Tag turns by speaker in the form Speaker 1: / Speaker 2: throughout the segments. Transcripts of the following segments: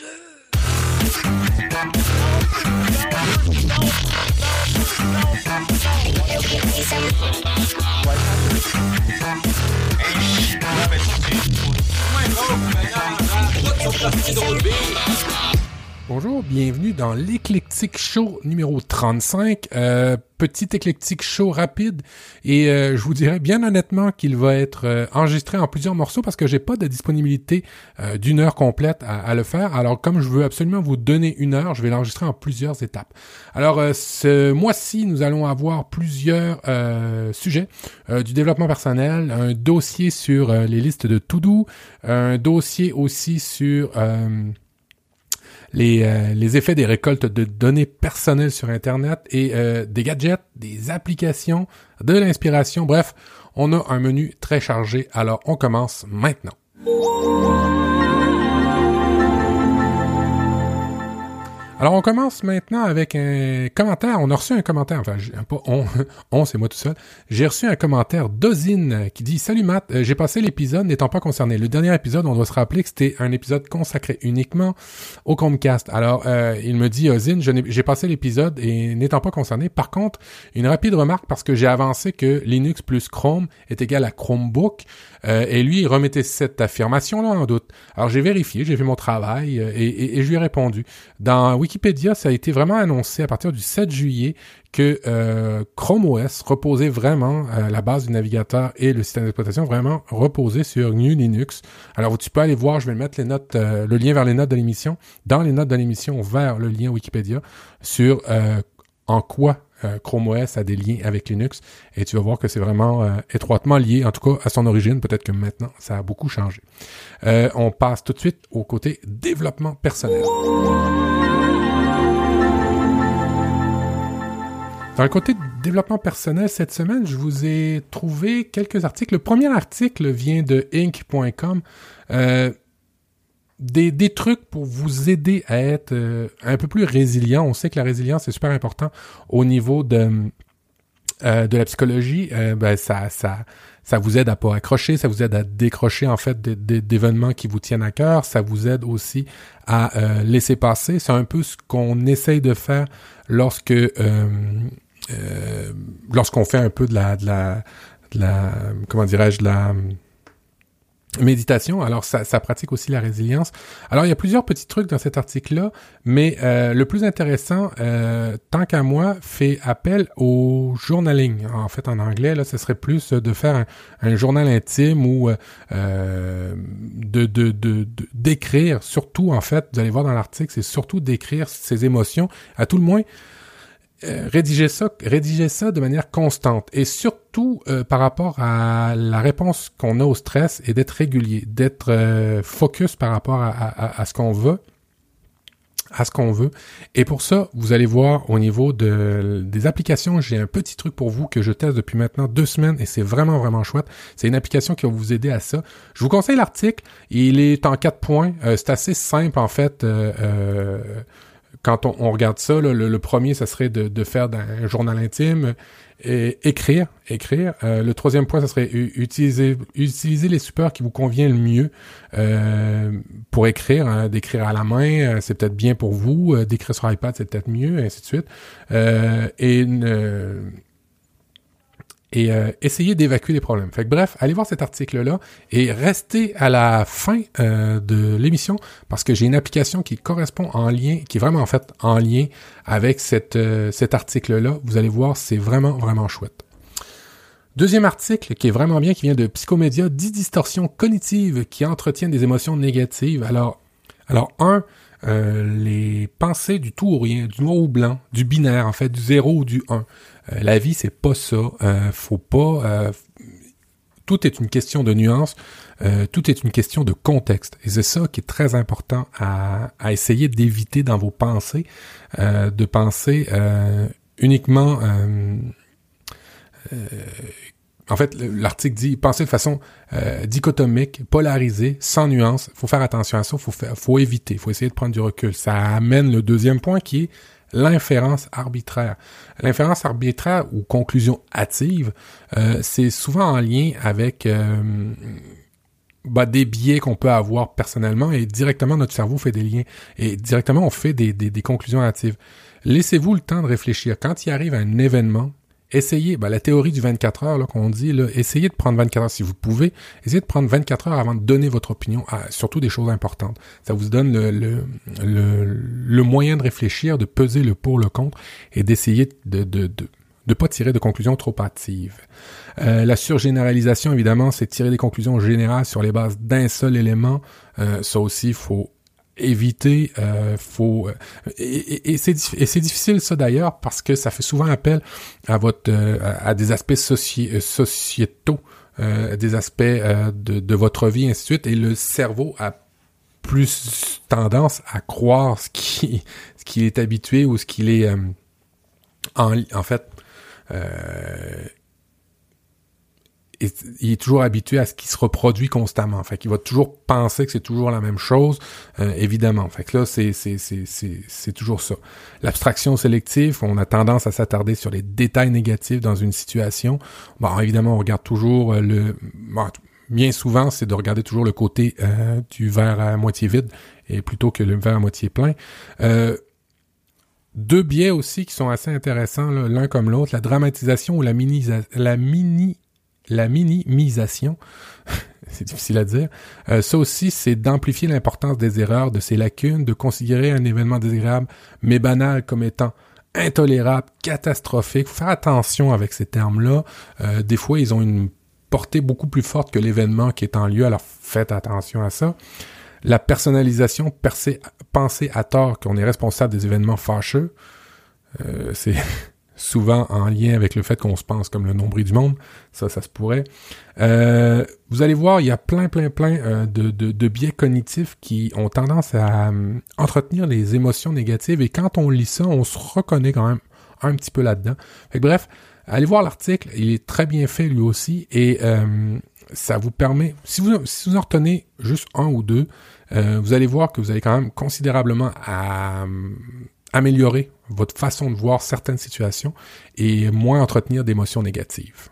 Speaker 1: Hey, Bonjour, bienvenue dans l'éclectique show numéro 35. Euh, petit éclectique show rapide et euh, je vous dirais bien honnêtement qu'il va être euh, enregistré en plusieurs morceaux parce que j'ai pas de disponibilité euh, d'une heure complète à, le faire. Alors comme je veux absolument vous donner une heure, je vais l'enregistrer en plusieurs étapes. Alors ce mois-ci, nous allons avoir plusieurs sujets du développement personnel, un dossier sur les listes de to-do, un dossier aussi sur les, euh, les effets des récoltes de données personnelles sur Internet et euh, des gadgets, des applications, de l'inspiration. Bref, on a un menu très chargé. Alors, on commence maintenant. Alors, on commence maintenant avec un commentaire. On a reçu un commentaire, enfin, pas on, on c'est moi tout seul. J'ai reçu un commentaire d'Ozine qui dit Salut Matt, euh, j'ai passé l'épisode n'étant pas concerné. Le dernier épisode, on doit se rappeler que c'était un épisode consacré uniquement au Chromecast. Alors, euh, il me dit Ozine, j'ai passé l'épisode et n'étant pas concerné. Par contre, une rapide remarque parce que j'ai avancé que Linux plus Chrome est égal à Chromebook. Euh, et lui, il remettait cette affirmation-là en doute. Alors j'ai vérifié, j'ai fait mon travail euh, et, et, je lui ai répondu. Dans Wikipédia, ça a été vraiment annoncé à partir du 7 juillet que euh, Chrome OS reposait vraiment à la base du navigateur et le système d'exploitation vraiment reposait sur GNU Linux. Alors tu peux aller voir, je vais mettre les notes, le lien vers les notes de l'émission, dans les notes de l'émission vers le lien Wikipédia sur en quoi euh, Chrome OS a des liens avec Linux et tu vas voir que c'est vraiment euh, étroitement lié, en tout cas à son origine. Peut-être que maintenant, ça a beaucoup changé. Euh, on passe tout de suite au côté développement personnel. Dans le côté développement personnel, cette semaine, je vous ai trouvé quelques articles. Le premier article vient de Inc.com. Euh, des, des, trucs pour vous aider à être euh, un peu plus résilient. On sait que la résilience est super important au niveau de euh, de la psychologie. Euh, ben ça ça ça vous aide à pas accrocher, ça vous aide à décrocher en fait d'événements qui vous tiennent à cœur. Ça vous aide aussi à laisser passer. C'est un peu ce qu'on essaye de faire lorsque lorsqu'on fait un peu de la de la de la comment dirais-je la méditation. Alors, ça, ça, pratique aussi la résilience. Alors, il y a plusieurs petits trucs dans cet article-là, mais euh, le plus intéressant, euh, tant qu'à moi, fait appel au journaling. En fait, en anglais, là, ce serait plus de faire un, journal intime ou euh, de, de, de, d'écrire, surtout, en fait, vous allez voir dans l'article, c'est surtout d'écrire ses émotions, à tout le moins, euh, rédiger ça, rédiger ça de manière constante et surtout euh, par rapport à la réponse qu'on a au stress et d'être régulier, d'être euh, focus par rapport à, à, à ce qu'on veut à ce qu'on veut. Et pour ça, vous allez voir au niveau de, des applications, j'ai un petit truc pour vous que je teste depuis maintenant deux semaines et c'est vraiment, vraiment chouette. C'est une application qui va vous aider à ça. Je vous conseille l'article. Il est en quatre points. c'est assez simple, en fait. Euh, quand on, regarde ça, le, premier, ça serait de, faire un journal intime, et écrire, écrire. Euh, le troisième point, ça serait utiliser, utiliser les supports qui vous conviennent le mieux euh, pour écrire. Hein, d'écrire à la main, euh, c'est peut-être bien pour vous. d'écrire sur iPad, c'est peut-être mieux, et ainsi de suite. et et euh, essayer d'évacuer les problèmes. Fait que bref, allez voir cet article-là et restez à la fin euh, de l'émission parce que j'ai une application qui correspond en lien, qui est vraiment en fait en lien avec cette, euh, cet article-là. Vous allez voir, c'est vraiment, vraiment chouette. Deuxième article qui est vraiment bien, qui vient de Psychomédia, 10 distorsions cognitives qui entretiennent des émotions négatives. Alors, alors un, les pensées du tout ou rien, du noir ou blanc, du binaire en fait, du zéro ou du 1. Euh, la vie, c'est pas ça. Euh, faut pas. Euh, tout est une question de nuance. tout est une question de contexte. Et c'est ça qui est très important à, essayer d'éviter dans vos pensées, de penser uniquement. en fait, l'article dit penser de façon dichotomique, polarisée, sans nuance. Faut faire attention à ça. Faut faire, faut éviter. Faut essayer de prendre du recul. Ça amène le deuxième point qui est l'inférence arbitraire. L'inférence arbitraire ou conclusion hâtive, euh, c'est souvent en lien avec euh, bah, des biais qu'on peut avoir personnellement et directement notre cerveau fait des liens et directement on fait des, des, des conclusions hâtives. Laissez-vous le temps de réfléchir. Quand il arrive un événement, essayez, bah, la théorie du 24 heures qu'on dit, là, essayez de prendre 24 heures si vous pouvez. Essayez de prendre 24 heures avant de donner votre opinion, à, surtout des choses importantes. Ça vous donne le, le, le, le, moyen de réfléchir, de peser le pour, le contre et d'essayer de, de, de de pas tirer de conclusions trop hâtives. Euh, la surgénéralisation, évidemment, c'est tirer des conclusions générales sur les bases d'un seul élément. Euh, ça aussi, il faut éviter. Euh, faut euh, et, et, c'est difficile ça d'ailleurs parce que ça fait souvent appel à votre euh, à des aspects sociétaux, des aspects de, de, votre vie, ainsi de suite. Et le cerveau a plus tendance à croire ce qui ce qu'il est habitué ou ce qu'il est en, en fait il est toujours habitué à ce qui se reproduit constamment. Fait qu'il va toujours penser que c'est toujours la même chose, euh, évidemment. Fait que là, c'est, c'est, c'est, c'est, toujours ça. L'abstraction sélective, on a tendance à s'attarder sur les détails négatifs dans une situation. Bon, évidemment, on regarde toujours euh, le... bien souvent, c'est de regarder toujours le côté euh, du verre à moitié vide et plutôt que le verre à moitié plein. deux biais aussi qui sont assez intéressants l'un comme l'autre, la dramatisation ou la mini la mini la minimisation, c'est difficile à dire, euh, ça aussi, c'est d'amplifier l'importance des erreurs, de ses lacunes, de considérer un événement désagréable, mais banal comme étant intolérable, catastrophique. Faut faire attention avec ces termes-là. Euh, des fois, ils ont une portée beaucoup plus forte que l'événement qui est en lieu, alors faites attention à ça. La personnalisation, penser à tort qu'on est responsable des événements fâcheux, euh, c'est souvent en lien avec le fait qu'on se pense comme le nombril du monde. Ça, ça se pourrait. Euh, vous allez voir, il y a plein, plein, plein euh, de, biais cognitifs qui ont tendance à euh, entretenir les émotions négatives. Et quand on lit ça, on se reconnaît quand même un petit peu là-dedans. bref, allez voir l'article. Il est très bien fait lui aussi. Et ça vous permet, si vous, si vous en retenez juste un ou deux, vous allez voir que vous allez quand même considérablement à améliorer votre façon de voir certaines situations et moins entretenir d'émotions négatives.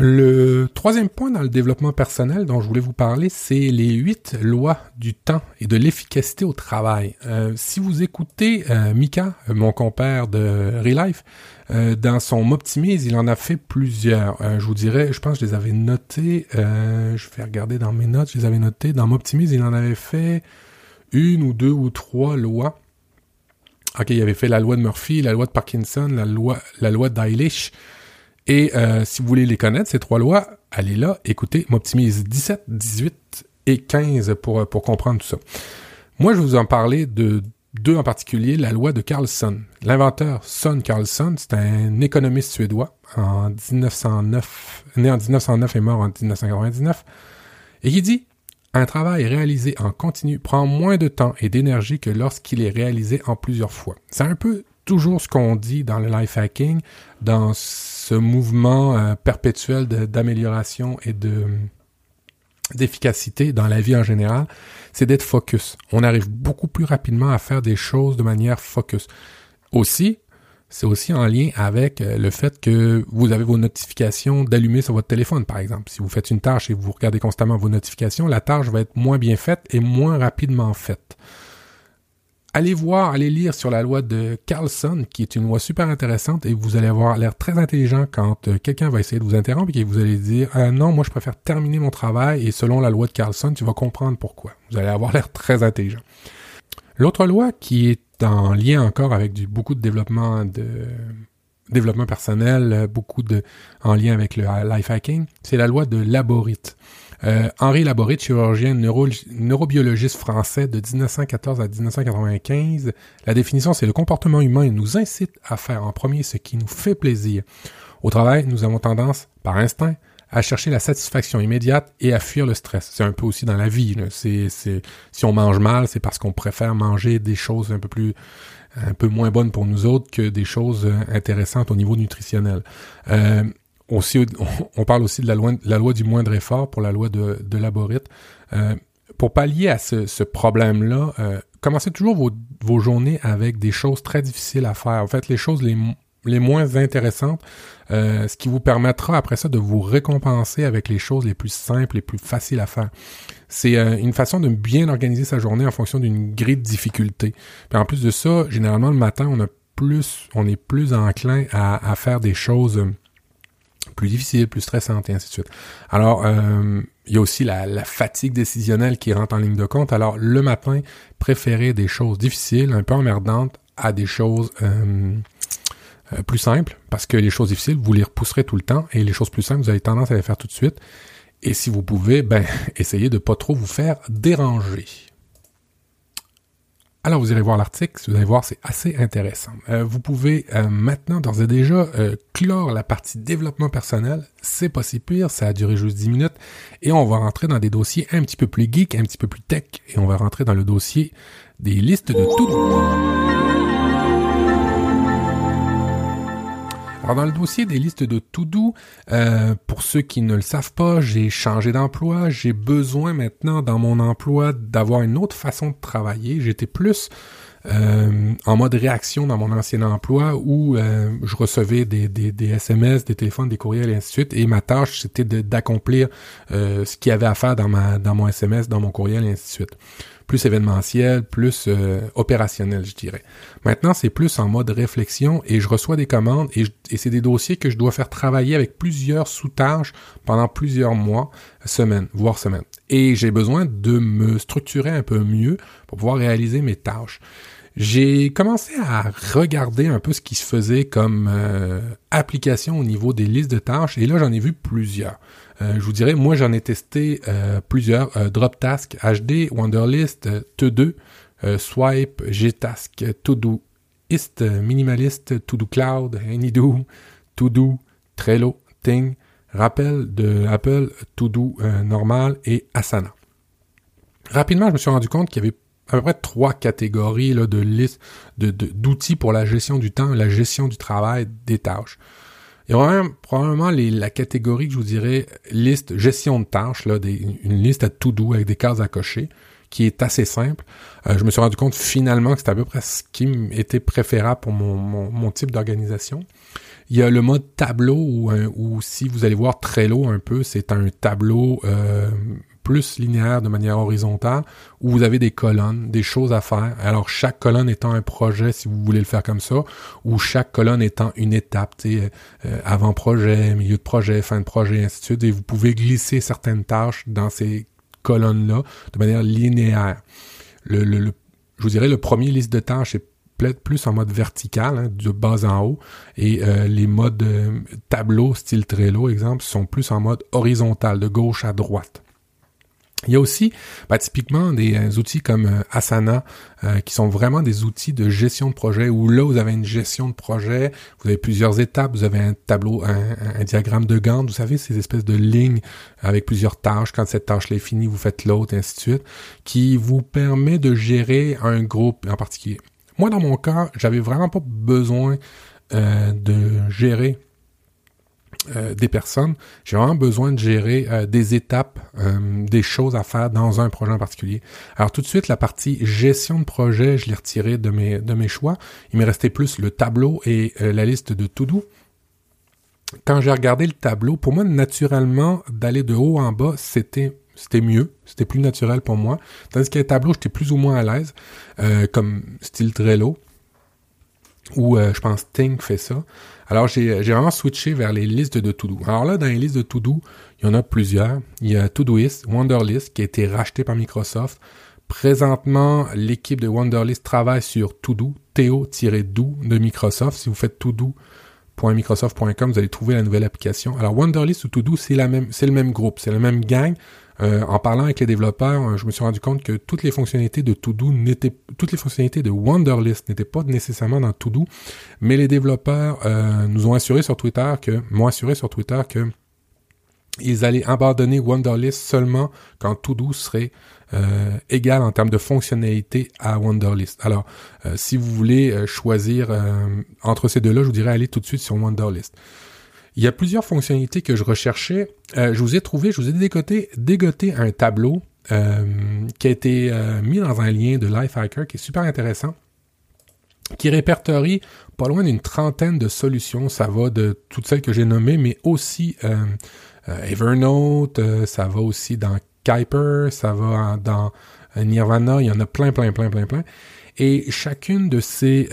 Speaker 1: Le troisième point dans le développement personnel dont je voulais vous parler, c'est les huit lois du temps et de l'efficacité au travail. Euh, si vous écoutez euh, Mika, mon compère de Relife, euh, dans son Optimise, il en a fait plusieurs. je vous dirais, je pense que je les avais notés. je vais regarder dans mes notes, je les avais notés. Dans Optimise, il en avait fait une ou deux ou trois lois OK, il avait fait la loi de Murphy, la loi de Parkinson, la loi, la loi d'Eilish. Et euh, si vous voulez les connaître, ces trois lois, allez là, écoutez, m'optimise 17, 18 et 15 pour, pour comprendre tout ça. Moi, je vais vous en parler de deux en particulier, la loi de Carlson. L'inventeur Son Carlson, c'est un économiste suédois en 1909, né en 1909 et mort en 1999, et qui dit un travail réalisé en continu prend moins de temps et d'énergie que lorsqu'il est réalisé en plusieurs fois. C'est un peu toujours ce qu'on dit dans le life hacking, dans ce mouvement euh, perpétuel d'amélioration et de d'efficacité dans la vie en général, c'est d'être focus. On arrive beaucoup plus rapidement à faire des choses de manière focus. Aussi, c'est aussi en lien avec euh, le fait que vous avez vos notifications d'allumer sur votre téléphone, par exemple. Si vous faites une tâche et vous regardez constamment vos notifications, la tâche va être moins bien faite et moins rapidement faite. Allez voir, allez lire sur la loi de Carlson, qui est une loi super intéressante, et vous allez avoir l'air très intelligent quand euh, quelqu'un va essayer de vous interrompre et que vous allez dire ah non, moi je préfère terminer mon travail, et selon la loi de Carlson, tu vas comprendre pourquoi. Vous allez avoir l'air très intelligent. L'autre loi qui est en lien encore avec du, beaucoup de développement de développement personnel, euh, beaucoup de en lien avec le life hacking, c'est la loi de Laborit. Euh, Henri Laborit, chirurgien neurobiologiste français de 1914 à 1995, la définition c'est le comportement humain nous incite à faire en premier ce qui nous fait plaisir. Au travail, nous avons tendance, par instinct, à chercher la satisfaction immédiate et à fuir le stress. C'est un peu aussi dans la vie. C'est, c'est, si on mange mal, c'est parce qu'on préfère manger des choses un peu plus un peu moins bonnes pour nous autres que des choses euh, intéressantes au niveau nutritionnel. Euh, aussi, on parle aussi de la loi, la loi du moindre effort pour la loi de, de Laborit. Euh, pour pallier à ce, ce problème-là, euh, commencez toujours vos, vos journées avec des choses très difficiles à faire. En fait, les choses les les moins intéressantes, ce qui vous permettra après ça de vous récompenser avec les choses les plus simples, les plus faciles à faire. C'est une façon de bien organiser sa journée en fonction d'une grille de difficulté. Puis en plus de ça, généralement le matin, on est plus enclin à, faire des choses plus difficiles, plus stressantes et ainsi de suite. Alors, euh, il y a aussi la, fatigue décisionnelle qui rentre en ligne de compte. Alors, le matin, préférez des choses difficiles, un peu emmerdantes, à des choses euh, euh, plus simples, parce que les choses difficiles, vous les repousserez tout le temps, et les choses plus simples, vous avez tendance à les faire tout de suite. Et si vous pouvez, ben, essayez de pas trop vous faire déranger. Alors vous irez voir l'article, vous allez voir, c'est assez intéressant. Euh, vous pouvez euh, maintenant d'ores et déjà clore la partie développement personnel. C'est pas si pire, ça a duré juste 10 minutes. Et on va rentrer dans des dossiers un petit peu plus geek, un petit peu plus tech. Et on va rentrer dans le dossier des listes de tout. Alors dans le dossier des listes de to-do, euh, pour ceux qui ne le savent pas, j'ai changé d'emploi, j'ai besoin maintenant dans mon emploi d'avoir une autre façon de travailler. J'étais plus euh, en mode réaction dans mon ancien emploi où euh, je recevais des, SMS, des téléphones, des courriels et ainsi de suite. Et ma tâche, c'était d'accomplir ce qu'il y avait à faire dans, dans mon SMS, dans mon courriel et ainsi de suite plus événementiel, plus euh, opérationnel, je dirais. Maintenant, c'est plus en mode réflexion et je reçois des commandes et, c'est des dossiers que je dois faire travailler avec plusieurs sous-tâches pendant plusieurs mois, semaines, voire semaines. Et j'ai besoin de me structurer un peu mieux pour pouvoir réaliser mes tâches. J'ai commencé à regarder un peu ce qui se faisait comme euh, application au niveau des listes de tâches et là j'en ai vu plusieurs. Euh, je vous dirais, moi j'en ai testé euh, plusieurs. Euh, DropTask HD, Wonderlist, T2, Swipe, Gtask, Todoist, Minimalist, Todo Cloud, Anydo, Todo, Trello, Ting, Rappel de Apple, Todo normal et Asana. Rapidement, je me suis rendu compte qu'il y avait à peu près trois catégories là, de listes d'outils pour la gestion du temps, la gestion du travail, des tâches. Il y a probablement la catégorie que je vous dirais liste gestion de tâches, là, une liste à tout doux avec des cases à cocher, qui est assez simple. Euh, je me suis rendu compte finalement que c'était à peu près ce qui était préférable pour mon, mon, type d'organisation. Il y a le mode tableau où, où, si vous allez voir Trello un peu, c'est un tableau euh, plus linéaire de manière horizontale, où vous avez des colonnes, des choses à faire. Alors chaque colonne étant un projet, si vous voulez le faire comme ça, ou chaque colonne étant une étape, euh, avant-projet, milieu de projet, fin de projet, ainsi de suite, et vous pouvez glisser certaines tâches dans ces colonnes-là de manière linéaire. Je vous dirais, le premier liste de tâches est plus en mode vertical, hein, de bas en haut, et euh, les modes euh, tableau, style Trello, exemple, sont plus en mode horizontal, de gauche à droite. Il y a aussi bah, typiquement des euh, outils comme euh, Asana euh, qui sont vraiment des outils de gestion de projet où là vous avez une gestion de projet, vous avez plusieurs étapes, vous avez un tableau, un, diagramme de Gantt, vous savez ces espèces de lignes avec plusieurs tâches. Quand cette tâche est finie, vous faites l'autre, ainsi de suite, qui vous permet de gérer un groupe en particulier. Moi dans mon cas, j'avais vraiment pas besoin de gérer euh, des personnes, j'ai vraiment besoin de gérer euh, des étapes, euh, des choses à faire dans un projet en particulier. Alors tout de suite, la partie gestion de projet, je l'ai retiré de mes, de mes choix. Il me restait plus le tableau et la liste de to-do. Quand j'ai regardé le tableau, pour moi, naturellement, d'aller de haut en bas, c'était c'était mieux, c'était plus naturel pour moi. Tandis que le tableau, j'étais plus ou moins à l'aise, comme style Trello, ou je pense Ting fait ça. Alors, j'ai vraiment switché vers les listes de to-do. Alors là, dans les listes de to-do, il y en a plusieurs. Il y a Todoist, Wonderlist, qui a été racheté par Microsoft. Présentement, l'équipe de Wonderlist travaille sur To-Do, TO-Do de Microsoft. Si vous faites todo.microsoft.com, vous allez trouver la nouvelle application. Alors, Wonderlist ou To-Do, c'est le même groupe, c'est la même gang. Euh, en parlant avec les développeurs, euh, je me suis rendu compte que toutes les fonctionnalités de To-Do n'étaient, toutes les fonctionnalités de Wonderlist n'étaient pas nécessairement dans To-Do, mais les développeurs euh, nous ont assuré sur Twitter que, m'ont assuré sur Twitter que ils allaient abandonner Wonderlist seulement quand To-Do serait égal en termes de fonctionnalité à Wonderlist. Alors, si vous voulez choisir entre ces deux-là, je vous dirais aller tout de suite sur Wonderlist. Il y a plusieurs fonctionnalités que je recherchais. Euh, je vous ai trouvé, je vous ai dégoté, un tableau euh, qui a été euh, mis dans un lien de Lifehacker qui est super intéressant. qui répertorie pas loin d'une trentaine de solutions. Ça va de toutes celles que j'ai nommées, mais aussi Evernote, ça va aussi dans Kuiper, ça va dans Nirvana, il y en a plein, plein, plein, plein, plein. Et chacune de ces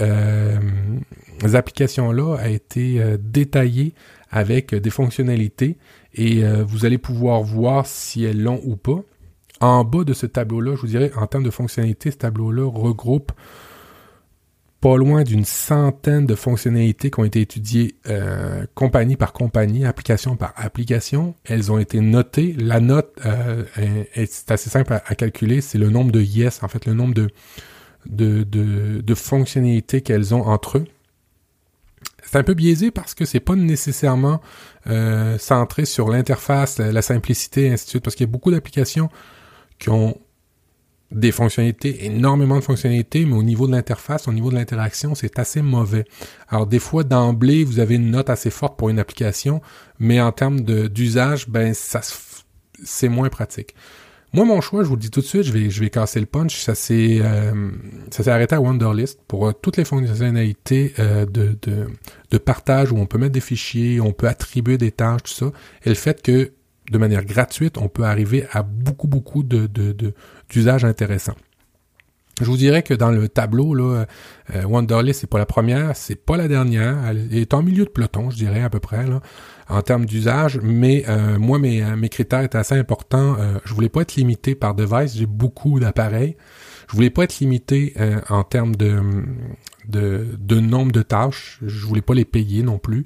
Speaker 1: applications-là a été détaillée avec des fonctionnalités et vous allez pouvoir voir si elles l'ont ou pas. En bas de ce tableau-là, je vous dirais, en termes de fonctionnalités, ce tableau-là regroupe pas loin d'une centaine de fonctionnalités qui ont été étudiées euh, compagnie par compagnie, application par application. Elles ont été notées. La note euh, est, assez simple à, calculer. C'est le nombre de yes, en fait, le nombre de, de, de, fonctionnalités qu'elles ont entre eux. C'est un peu biaisé parce que c'est pas nécessairement euh, centré sur l'interface, la, la, simplicité, ainsi de suite, parce qu'il y a beaucoup d'applications qui ont des fonctionnalités, énormément de fonctionnalités, mais au niveau de l'interface, au niveau de l'interaction, c'est assez mauvais. Alors des fois, d'emblée, vous avez une note assez forte pour une application, mais en termes d'usage, ben ça c'est moins pratique. Moi, mon choix, je vous le dis tout de suite, je vais, je vais casser le punch. Ça s'est, euh, ça s'est arrêté à Wonderlist pour euh, toutes les fonctionnalités euh, de, de, de, partage où on peut mettre des fichiers, on peut attribuer des tâches, tout ça. Et le fait que de manière gratuite, on peut arriver à beaucoup, beaucoup de, d'usages intéressants. Je vous dirais que dans le tableau, là, euh, Wonderlist, c'est pas la première, c'est pas la dernière. Elle est en milieu de peloton, je dirais à peu près, là, en termes d'usage. Mais euh, moi, mes, mes critères étaient assez importants. Euh, je voulais pas être limité par device. J'ai beaucoup d'appareils. Je voulais pas être limité euh, en termes de, de, de, nombre de tâches. Je voulais pas les payer non plus.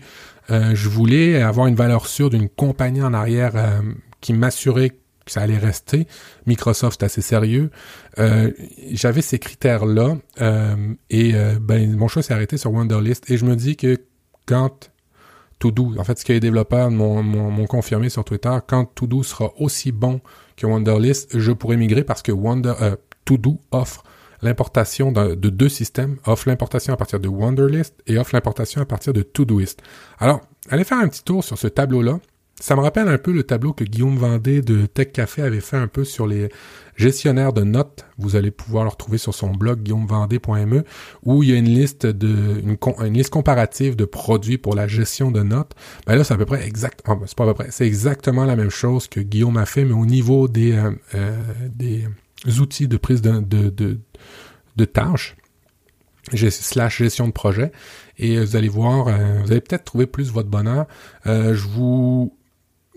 Speaker 1: Euh, je voulais avoir une valeur sûre d'une compagnie en arrière euh, qui m'assurait que ça allait rester. Microsoft, c'est assez sérieux. J'avais ces critères-là et ben, mon choix s'est arrêté sur Wonderlist. Et je me dis que quand To-Do, en fait, ce que les développeurs m'ont confirmé sur Twitter, quand To-Do sera aussi bon que Wonderlist, je pourrais migrer parce que Wonder, To-Do offre l'importation de, deux systèmes, offre l'importation à partir de Wonderlist et offre l'importation à partir de Todoist. Alors, allez faire un petit tour sur ce tableau-là. Ça me rappelle un peu le tableau que Guillaume Vendée de Tech Café avait fait un peu sur les gestionnaires de notes. Vous allez pouvoir le retrouver sur son blog guillaumevendée.me où il y a une liste de une, liste comparative de produits pour la gestion de notes. Ben là, c'est à peu près exact. Ah, ben, c'est pas à peu près. C'est exactement la même chose que Guillaume a fait, mais au niveau des euh, euh, des outils de prise de, de, de, tâches slash gestion de projet et vous allez voir, euh, vous allez peut-être trouver plus votre bonheur. Euh, je vous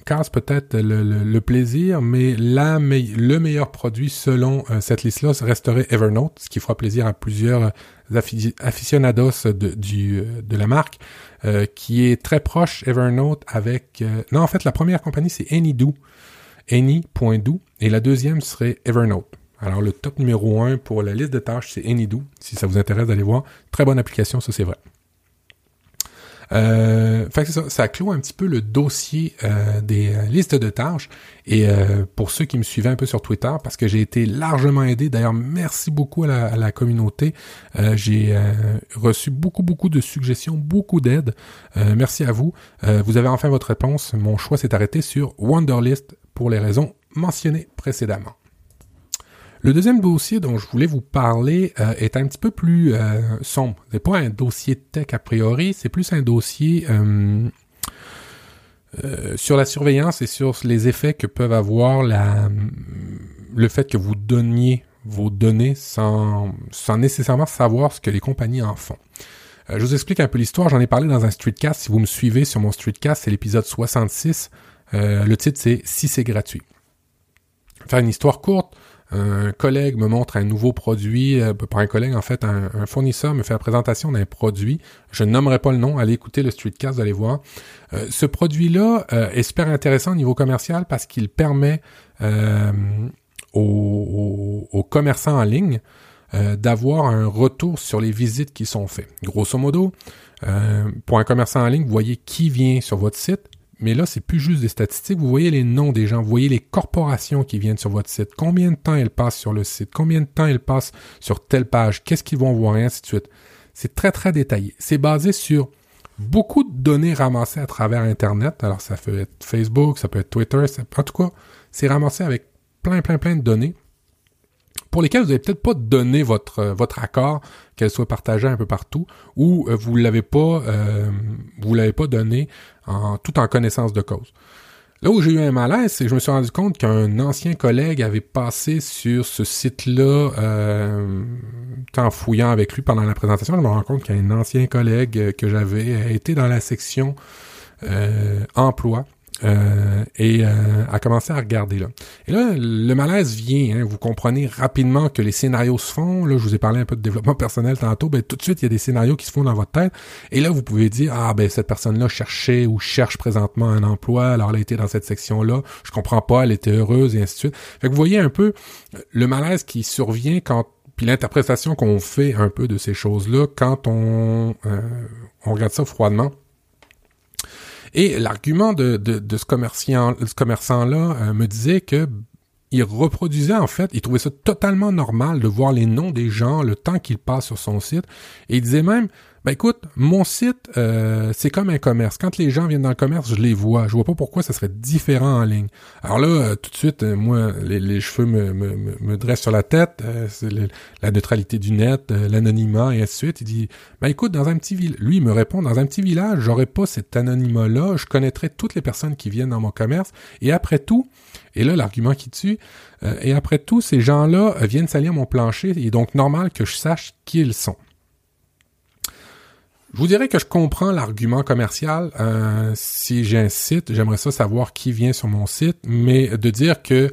Speaker 1: casse peut-être le, plaisir, mais la le meilleur produit selon euh, cette liste-là resterait Evernote, ce qui fera plaisir à plusieurs aficionados de, du, de la marque, qui est très proche Evernote avec... non, en fait, la première compagnie, c'est AnyDo, Any.do, et la deuxième serait Evernote. Alors, le top numéro un pour la liste de tâches, c'est AnyDo. Si ça vous intéresse d'aller voir. Très bonne application, ça c'est vrai. Euh, fait ça, ça clôt un petit peu le dossier euh, des euh, listes de tâches. Et euh, pour ceux qui me suivaient un peu sur Twitter, parce que j'ai été largement aidé, d'ailleurs merci beaucoup à la, communauté. j'ai reçu beaucoup, beaucoup de suggestions, beaucoup d'aide. merci à vous. vous avez enfin votre réponse. Mon choix s'est arrêté sur Wonderlist pour les raisons mentionnées précédemment. Le deuxième dossier dont je voulais vous parler euh, est un petit peu plus euh, sombre. C'est pas un dossier tech a priori, c'est plus un dossier euh, sur la surveillance et sur les effets que peuvent avoir la, le fait que vous donniez vos données sans, sans nécessairement savoir ce que les compagnies en font. je vous explique un peu l'histoire, j'en ai parlé dans un streetcast. Si vous me suivez sur mon streetcast, c'est l'épisode 66. le titre c'est Si c'est gratuit. Faire une histoire courte, un collègue me montre un nouveau produit, euh, pas un collègue en fait, un, fournisseur me fait la présentation d'un produit. Je nommerai pas le nom, allez écouter le streetcast, allez voir. Euh, ce produit-là euh, est super intéressant au niveau commercial parce qu'il permet aux, commerçants en ligne d'avoir un retour sur les visites qui sont faites. Grosso modo, pour un commerçant en ligne, vous voyez qui vient sur votre site, mais là, c'est plus juste des statistiques. Vous voyez les noms des gens, vous voyez les corporations qui viennent sur votre site, combien de temps elles passent sur le site, combien de temps elles passent sur telle page, qu'est-ce qu'ils vont voir, et ainsi de suite. C'est très, très détaillé. C'est basé sur beaucoup de données ramassées à travers Internet. Alors, ça peut être Facebook, ça peut être Twitter, en tout cas, c'est ramassé avec plein, plein, plein de données. Pour lesquelles vous n'avez peut-être pas donné votre, euh, votre accord, qu'elles soient partagées un peu partout, ou euh, vous l'avez pas, euh, vous l'avez pas donné en, tout en connaissance de cause. Là où j'ai eu un malaise, c'est que je me suis rendu compte qu'un ancien collègue avait passé sur ce site-là, euh, en fouillant avec lui pendant la présentation, je me rends compte qu'un ancien collègue que j'avais été dans la section emploi euh, et euh, a commencé à regarder là. Et là, le malaise vient. Hein, vous comprenez rapidement que les scénarios se font. Là, je vous ai parlé un peu de développement personnel tantôt. Ben tout de suite, il y a des scénarios qui se font dans votre tête. Et là, vous pouvez dire ah ben cette personne-là cherchait ou cherche présentement un emploi. Alors elle été dans cette section-là. Je comprends pas. Elle était heureuse et ainsi de suite. Fait que vous voyez un peu le malaise qui survient quand puis l'interprétation qu'on fait un peu de ces choses-là quand on euh, on regarde ça froidement et l'argument de, ce commerçant, ce commerçant-là euh, me disait que il reproduisait en fait, il trouvait ça totalement normal de voir les noms des gens, le temps qu'ils passent sur son site. Et il disait même, ben écoute, mon site, euh, c'est comme un commerce. Quand les gens viennent dans le commerce, je les vois. Je vois pas pourquoi ça serait différent en ligne. Alors là, euh, tout de suite, euh, moi, les, cheveux me, me, me, dressent sur la tête. c'est la neutralité du net, l'anonymat et ainsi de suite. Il dit, ben écoute, dans un petit village, lui il me répond, dans un petit village, j'aurais pas cet anonymat-là. Je connaîtrais toutes les personnes qui viennent dans mon commerce. Et après tout, et là, l'argument qui tue, et après tout, ces gens-là viennent salir mon plancher. Il est donc normal que je sache qui ils sont. Je vous dirais que je comprends l'argument commercial. Euh, si j'ai un site, j'aimerais ça savoir qui vient sur mon site, mais de dire que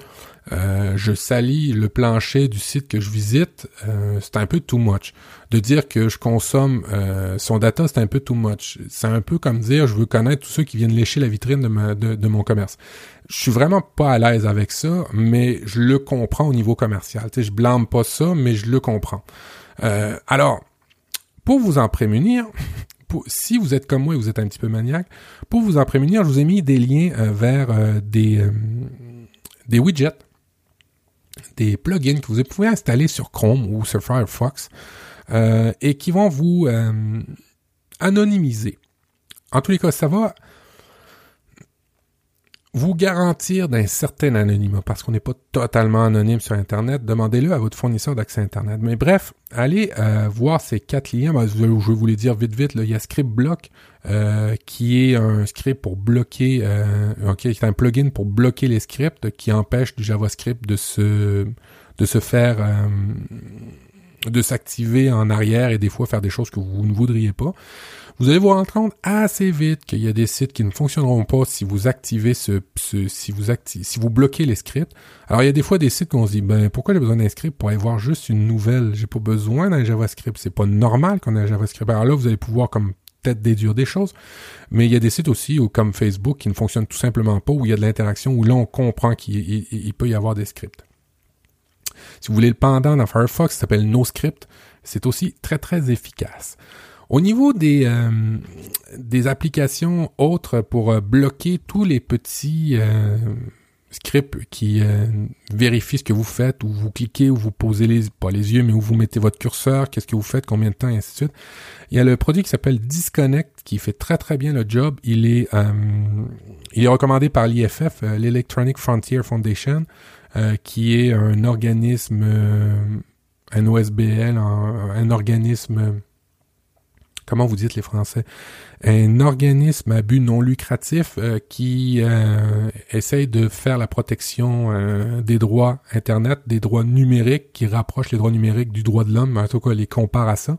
Speaker 1: euh, je salis le plancher du site que je visite, euh, c'est un peu too much. De dire que je consomme son data, c'est un peu too much. C'est un peu comme dire je veux connaître tous ceux qui viennent lécher la vitrine de, de mon commerce. Je suis vraiment pas à l'aise avec ça, mais je le comprends au niveau commercial. Tu sais, je blâme pas ça, mais je le comprends. alors, pour vous en prémunir, si vous êtes comme moi et vous êtes un petit peu maniaque, pour vous en prémunir, je vous ai mis des liens euh, vers euh, des, euh, des widgets, des plugins que vous pouvez installer sur Chrome ou sur Firefox et qui vont vous anonymiser. En tous les cas, ça va vous garantir d'un certain anonymat, parce qu'on n'est pas totalement anonyme sur Internet, demandez-le à votre fournisseur d'accès Internet. Mais bref, allez euh, voir ces quatre liens. Ben, je vais vous les dire vite vite. Il y a ScriptBlock, euh, qui est un script pour bloquer, euh, qui est un plugin pour bloquer les scripts, qui empêche du JavaScript de se de se faire euh, de s'activer en arrière et des fois faire des choses que vous ne voudriez pas. Vous allez vous rendre compte assez vite qu'il y a des sites qui ne fonctionneront pas si vous activez ce, si vous si vous bloquez les scripts. Alors il y a des fois des sites où on se dit ben pourquoi j'ai besoin d'un script pour aller voir juste une nouvelle? J'ai pas besoin d'un JavaScript. C'est pas normal qu'on ait un JavaScript. Alors là vous allez pouvoir comme peut-être déduire des choses. Mais il y a des sites aussi où, comme Facebook qui ne fonctionnent tout simplement pas, où il y a de l'interaction, où là on comprend qu'il peut y avoir des scripts. Si vous voulez le pendant dans Firefox, ça s'appelle NoScript. C'est aussi très très efficace. Au niveau des, euh, des applications autres pour euh, bloquer tous les petits euh, scripts qui vérifient ce que vous faites, où vous cliquez, où vous posez les, pas les yeux, mais où vous mettez votre curseur, qu'est-ce que vous faites, combien de temps, et ainsi de suite. Il y a le produit qui s'appelle Disconnect qui fait très très bien le job. Il est, il est recommandé par l'IFF, l'Electronic Frontier Foundation, qui est un organisme, un OSBL, un organisme comment vous dites les Français, un organisme à but non lucratif euh, qui euh, essaye de faire la protection euh, des droits Internet, des droits numériques, qui rapprochent les droits numériques du droit de l'homme, en tout cas les compare à ça.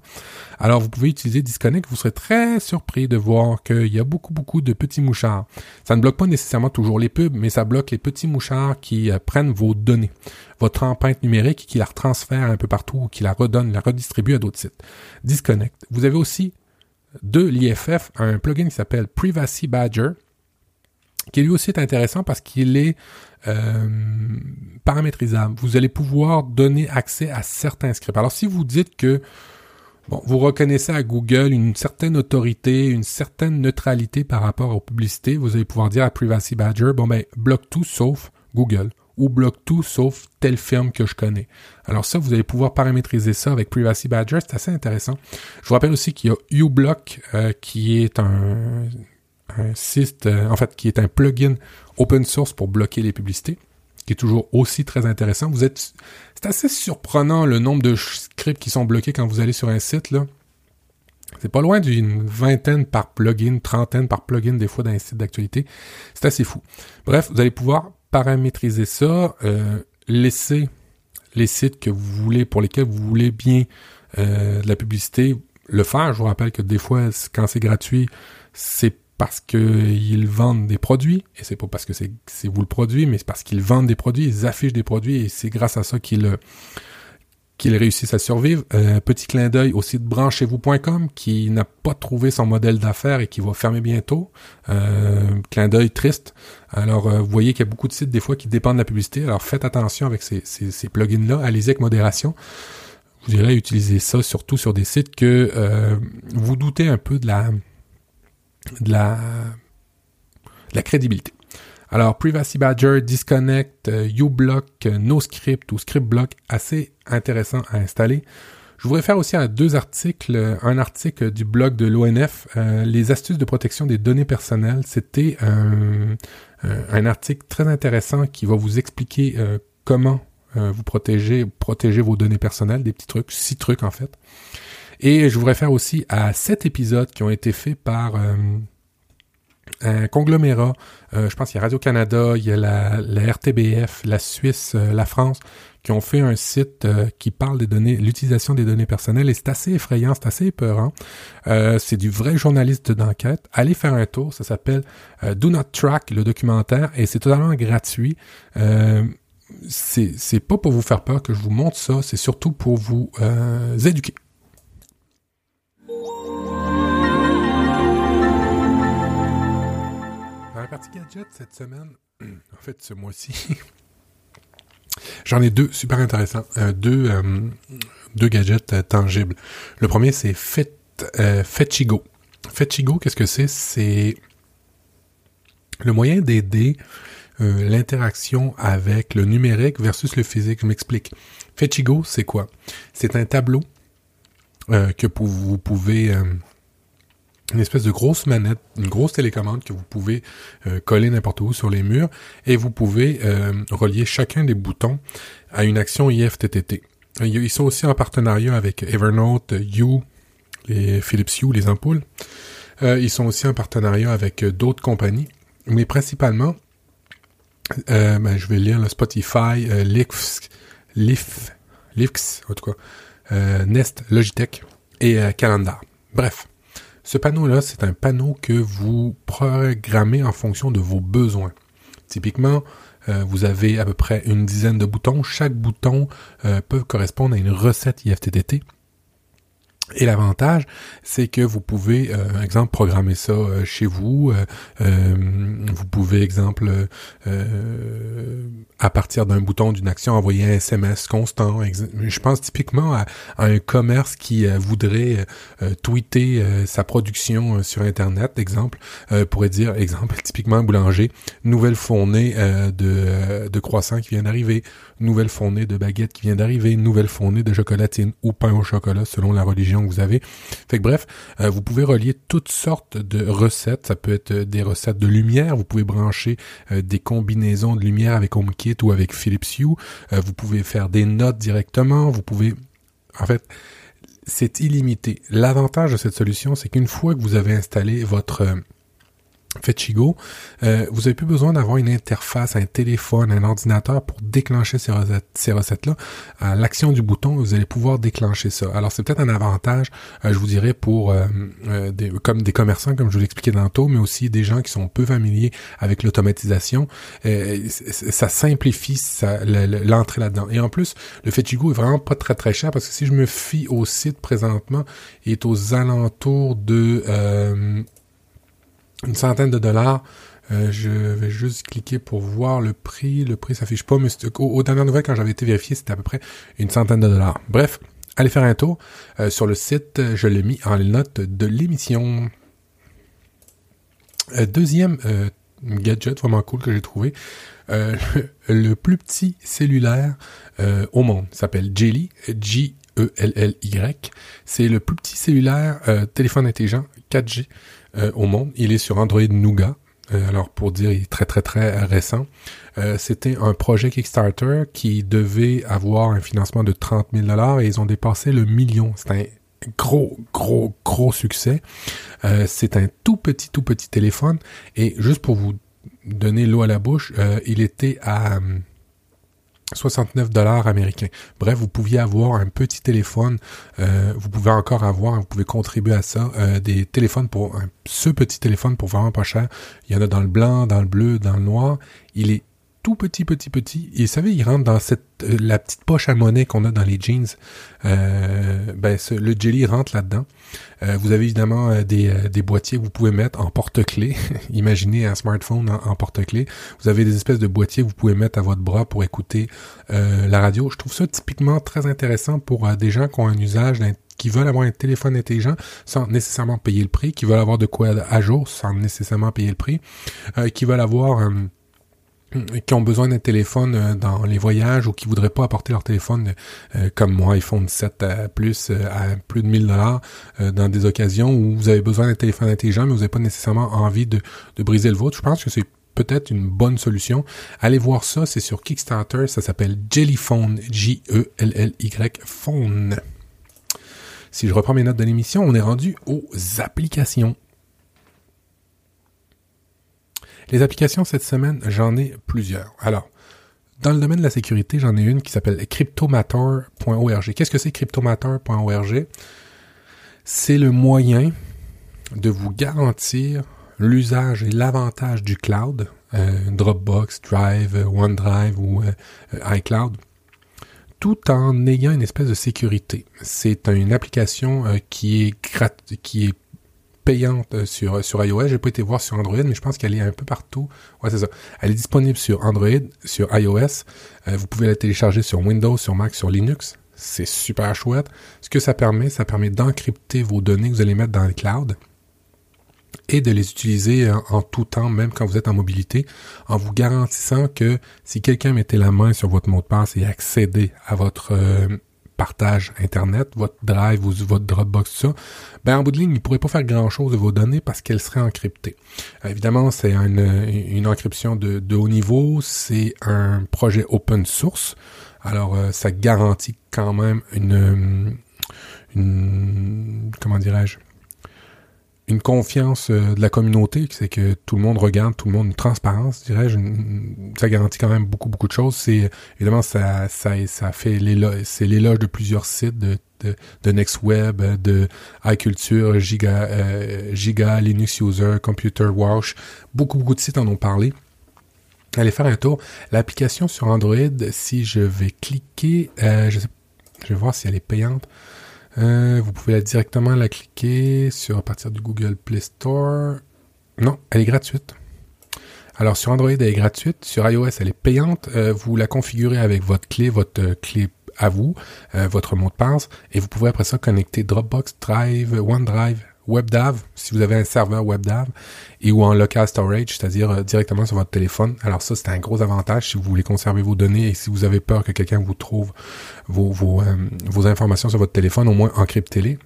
Speaker 1: Alors vous pouvez utiliser Disconnect, vous serez très surpris de voir qu'il y a beaucoup beaucoup de petits mouchards. Ça ne bloque pas nécessairement toujours les pubs, mais ça bloque les petits mouchards qui prennent vos données, votre empreinte numérique qui la retransfèrent un peu partout, qui la redonnent, la redistribuent à d'autres sites. Disconnect. Vous avez aussi de l'IFF un plugin qui s'appelle Privacy Badger, qui lui aussi est intéressant parce qu'il est euh, paramétrisable. Vous allez pouvoir donner accès à certains scripts. Alors si vous dites que vous reconnaissez à Google une certaine autorité, une certaine neutralité par rapport aux publicités, vous allez pouvoir dire à Privacy Badger, bon ben, bloque tout sauf Google ou bloque tout sauf telle firme que je connais. Alors ça, vous allez pouvoir paramétriser ça avec Privacy Badger, c'est assez intéressant. Je vous rappelle aussi qu'il y a uBlock euh, qui est un, site, euh, en fait, qui est un plugin open source pour bloquer les publicités. qui est toujours aussi très intéressant. Vous êtes, c'est assez surprenant le nombre de scripts qui sont bloqués quand vous allez sur un site. C'est pas loin d'une vingtaine par plugin, trentaine par plugin des fois dans un site d'actualité. C'est assez fou. Bref, vous allez pouvoir paramétriser ça, euh, laisser les sites que vous voulez, pour lesquels vous voulez bien euh, de la publicité, le faire. Je vous rappelle que des fois, quand c'est gratuit, c'est parce qu'ils vendent des produits, et c'est pas parce que c'est vous le produit, mais c'est parce qu'ils vendent des produits, ils affichent des produits, et c'est grâce à ça qu'ils qu'ils réussissent à survivre. Euh, petit clin d'œil au site branchez-vous.com qui n'a pas trouvé son modèle d'affaires et qui va fermer bientôt. Euh, clin d'œil triste. Alors, euh, vous voyez qu'il y a beaucoup de sites des fois qui dépendent de la publicité. Alors, faites attention avec ces, plugins-là. Allez-y avec modération. Vous direz utiliser ça surtout sur des sites que euh, vous doutez un peu de la crédibilité. Alors, Privacy Badger, Disconnect, euh, uBlock, euh, NoScript ou ScriptBlock, assez intéressant à installer. Je voudrais faire aussi un, deux articles, un article du blog de l'ONF, euh, les astuces de protection des données personnelles. C'était un, article très intéressant qui va vous expliquer comment vous protéger, protéger vos données personnelles, des petits trucs, six trucs en fait. Et je voudrais faire aussi à sept épisodes qui ont été faits par un conglomérat. Euh, je pense qu'il y a Radio-Canada, il y a la, la, RTBF, la Suisse, euh, la France, qui ont fait un site euh, qui parle des données, l'utilisation des données personnelles, et c'est assez effrayant, c'est assez épeurant. c'est du vrai journaliste d'enquête. Allez faire un tour, ça s'appelle Do Not Track, le documentaire, et c'est totalement gratuit. c'est pas pour vous faire peur que je vous montre ça, c'est surtout pour vous éduquer. Partie gadget cette semaine, en fait ce mois-ci, j'en ai deux super intéressants, euh, deux, euh, deux gadgets euh, tangibles. Le premier c'est Fet, Fetchigo. Fetchigo, qu'est-ce que c'est? C'est le moyen d'aider l'interaction avec le numérique versus le physique. Je m'explique. Fetchigo, c'est quoi? C'est un tableau que vous pouvez une espèce de grosse manette, une grosse télécommande que vous pouvez euh, coller n'importe où sur les murs et vous pouvez euh, relier chacun des boutons à une action IFTTT. Ils sont aussi en partenariat avec Evernote, You, les Philips Hue, les ampoules. Euh, ils sont aussi en partenariat avec d'autres compagnies, mais principalement, ben, je vais lire le Spotify, Lix, Lif, Lix, en tout cas, Nest, Logitech et Calendar. Bref. Ce panneau-là, c'est un panneau que vous programmez en fonction de vos besoins. Typiquement, euh, vous avez à peu près une dizaine de boutons. Chaque bouton euh, peut correspondre à une recette IFTTT. Et l'avantage, c'est que vous pouvez, euh, exemple, programmer ça euh, chez vous. Euh, euh, vous pouvez, exemple, à partir d'un bouton d'une action, envoyer un SMS constant. Je pense typiquement à, un commerce qui voudrait tweeter sa production sur Internet, exemple, pourrait dire, exemple, typiquement un boulanger, nouvelle fournée de, de croissants qui vient d'arriver, nouvelle fournée de baguettes qui vient d'arriver, nouvelle fournée de chocolatine ou pain au chocolat selon la religion que vous avez. Fait que bref, euh, vous pouvez relier toutes sortes de recettes. Ça peut être des recettes de lumière. Vous pouvez brancher euh, des combinaisons de lumière avec HomeKit ou avec Philips Hue. Euh, vous pouvez faire des notes directement. Vous pouvez, en fait, c'est illimité. L'avantage de cette solution, c'est qu'une fois que vous avez installé votre Fetchigo, euh, vous avez plus besoin d'avoir une interface, un téléphone, un ordinateur pour déclencher ces recettes, ces recettes-là. À l'action du bouton, vous allez pouvoir déclencher ça. Alors c'est peut-être un avantage, euh, je vous dirais, pour euh, euh, des, comme des commerçants, comme je vous l'expliquais tantôt, mais aussi des gens qui sont peu familiers avec l'automatisation. ça simplifie l'entrée là-dedans. Et en plus, le Fetchigo est vraiment pas très très cher parce que si je me fie au site présentement, il est aux alentours de une centaine de dollars. Euh, je vais juste cliquer pour voir le prix. Le prix s'affiche pas, mais aux, aux, dernières nouvelles, quand j'avais été vérifié, c'était à peu près une centaine de dollars. Bref, allez faire un tour. Euh, sur le site, je l'ai mis en note de l'émission. Euh, deuxième gadget vraiment cool que j'ai trouvé. le plus petit cellulaire au monde s'appelle Jelly, J-E-L-L-Y. C'est le plus petit cellulaire téléphone intelligent 4G euh, au monde. Il est sur Android Nougat. alors pour dire, il est très très très récent. C'était un projet Kickstarter qui devait avoir un financement de 30 000 dollars et ils ont dépassé le million. C'est un gros, gros, gros succès. c'est un tout petit, tout petit téléphone. Et juste pour vous donner l'eau à la bouche, il était à 69 dollars américains. Bref, vous pouviez avoir un petit téléphone, euh, vous pouvez encore avoir, vous pouvez contribuer à ça, euh, des téléphones pour ce petit téléphone pour vraiment pas cher. Il y en a dans le blanc, dans le bleu, dans le noir. Il est tout petit, petit, petit. Et vous savez, il rentre dans cette euh, la petite poche à monnaie qu'on a dans les jeans. Euh, ben, le jelly rentre là-dedans. Euh, vous avez évidemment des, des boîtiers que vous pouvez mettre en porte-clés. Imaginez un smartphone en, porte-clés. Vous avez des espèces de boîtiers que vous pouvez mettre à votre bras pour écouter la radio. Je trouve ça typiquement très intéressant pour des gens qui ont un usage qui veulent avoir un téléphone intelligent sans nécessairement payer le prix, qui veulent avoir de quoi à jour sans nécessairement payer le prix, qui veulent avoir qui ont besoin d'un téléphone euh, dans les voyages ou qui voudraient pas apporter leur téléphone euh, comme mon iPhone 7 plus euh, à plus de 1000 dollars dans des occasions où vous avez besoin d'un téléphone intelligent mais vous n'avez pas nécessairement envie de, de briser le vôtre. Je pense que c'est peut-être une bonne solution. Allez voir ça, c'est sur Kickstarter, ça s'appelle Jellyphone, J-E-L-L-Y Phone. Si je reprends mes notes de l'émission, on est rendu aux applications. Les applications cette semaine, j'en ai plusieurs. Alors, dans le domaine de la sécurité, j'en ai une qui s'appelle cryptomatter.org. Qu'est-ce que c'est cryptomatter.org? C'est le moyen de vous garantir l'usage et l'avantage du cloud, euh, Dropbox, Drive, OneDrive ou euh, iCloud, tout en ayant une espèce de sécurité. C'est une application euh, qui est qui est sur, sur iOS. J'ai pas été voir sur Android, mais je pense qu'elle est un peu partout. Ouais, c'est ça. Elle est disponible sur Android, sur iOS. Euh, vous pouvez la télécharger sur Windows, sur Mac, sur Linux. C'est super chouette. Ce que ça permet, ça permet d'encrypter vos données que vous allez mettre dans le cloud et de les utiliser en, tout temps, même quand vous êtes en mobilité, en vous garantissant que si quelqu'un mettait la main sur votre mot de passe et accédait à votre euh, partage Internet, votre Drive ou votre Dropbox, tout ça, ben en bout de ligne, il ne pourrait pas faire grand-chose de vos données parce qu'elles seraient encryptées. Euh, évidemment, c'est une, encryption de, haut niveau, c'est un projet open source, alors euh, ça garantit quand même une, une comment dirais-je, une confiance euh, de la communauté, c'est que tout le monde regarde, tout le monde, une transparence, dirais-je, ça garantit quand même beaucoup, beaucoup de choses. C'est évidemment ça, ça, fait l'éloge, c'est l'éloge de plusieurs sites de, de, NextWeb, de iCulture, Giga, euh, Giga, Linux User, Computer Wash, beaucoup, beaucoup de sites en ont parlé. Allez faire un tour. L'application sur Android, si je vais cliquer, euh, je vais voir si elle est payante. Euh, vous pouvez directement la cliquer sur à partir du Google Play Store. Non, elle est gratuite. Alors sur Android, elle est gratuite. Sur iOS, elle est payante. Euh, vous la configurez avec votre clé, votre euh, clé à vous, votre mot de passe, et vous pouvez après ça connecter Dropbox, Drive, OneDrive, WebDAV, si vous avez un serveur WebDAV, et ou en local storage, c'est-à-dire euh, directement sur votre téléphone. Alors ça, c'est un gros avantage si vous voulez conserver vos données et si vous avez peur que quelqu'un vous trouve vos, vos, euh, vos informations sur votre téléphone, au moins encryptez-les.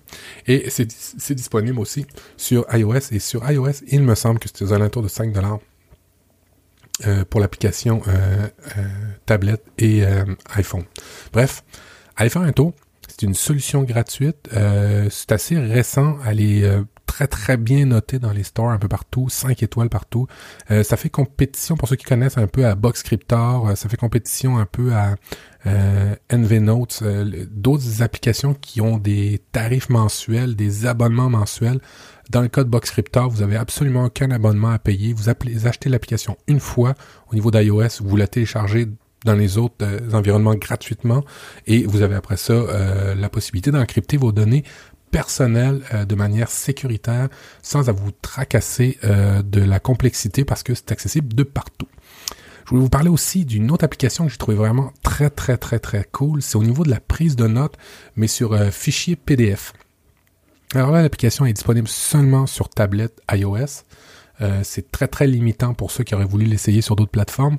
Speaker 1: Et c'est disponible aussi sur iOS. Et sur iOS, il me semble que c'est aux alentours de 5 dollars. Euh, pour l'application tablette et iPhone. Bref, allez faire un tour. C'est une solution gratuite. Euh, c'est assez récent. Elle est euh, très très bien notée dans les stores un peu partout, 5 étoiles partout. Euh, ça fait compétition pour ceux qui connaissent un peu à Boxcryptor, ça fait compétition un peu à NVNotes, d'autres applications qui ont des tarifs mensuels, des abonnements mensuels. Dans le cas de Boxcryptor, vous avez absolument aucun abonnement à payer. Vous, vous achetez l'application une fois au niveau d'iOS, vous la téléchargez dans les autres euh, environnements gratuitement et vous avez après ça euh, la possibilité d'encrypter vos données personnelles euh, de manière sécuritaire sans à vous tracasser de la complexité parce que c'est accessible de partout. Je voulais vous parler aussi d'une autre application que j'ai trouvé vraiment très très très très cool. C'est au niveau de la prise de notes, mais sur fichier PDF. Alors là, l'application est disponible seulement sur tablette iOS. c'est très très limitant pour ceux qui auraient voulu l'essayer sur d'autres plateformes.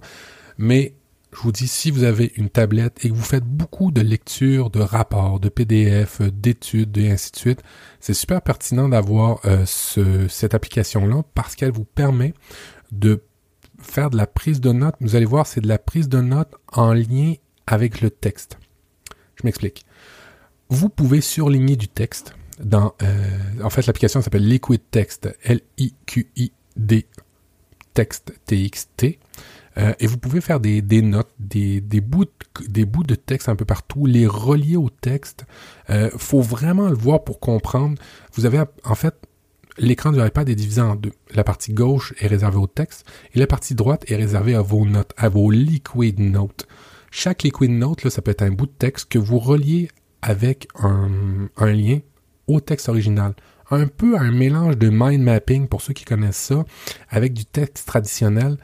Speaker 1: Mais je vous dis, si vous avez une tablette et que vous faites beaucoup de lectures, de rapports, de PDF, d'études et ainsi de suite, c'est super pertinent d'avoir euh, cette application-là parce qu'elle vous permet de faire de la prise de notes. Vous allez voir, c'est de la prise de notes en lien avec le texte. Je m'explique. Vous pouvez surligner du texte dans... Euh, en fait, l'application s'appelle Liquid Text, L-I-Q-I-D, texte, T-X-T. Euh, et vous pouvez faire des, notes, des, bouts de, texte un peu partout, les relier au texte. Euh, faut vraiment le voir pour comprendre. Vous avez en fait l'écran du iPad est divisé en deux. La partie gauche est réservée au texte et la partie droite est réservée à vos notes, à vos liquid notes. Chaque liquid note, ça peut être un bout de texte que vous reliez avec un lien au texte original. Un peu un mélange de mind mapping pour ceux qui connaissent ça, avec du texte traditionnel.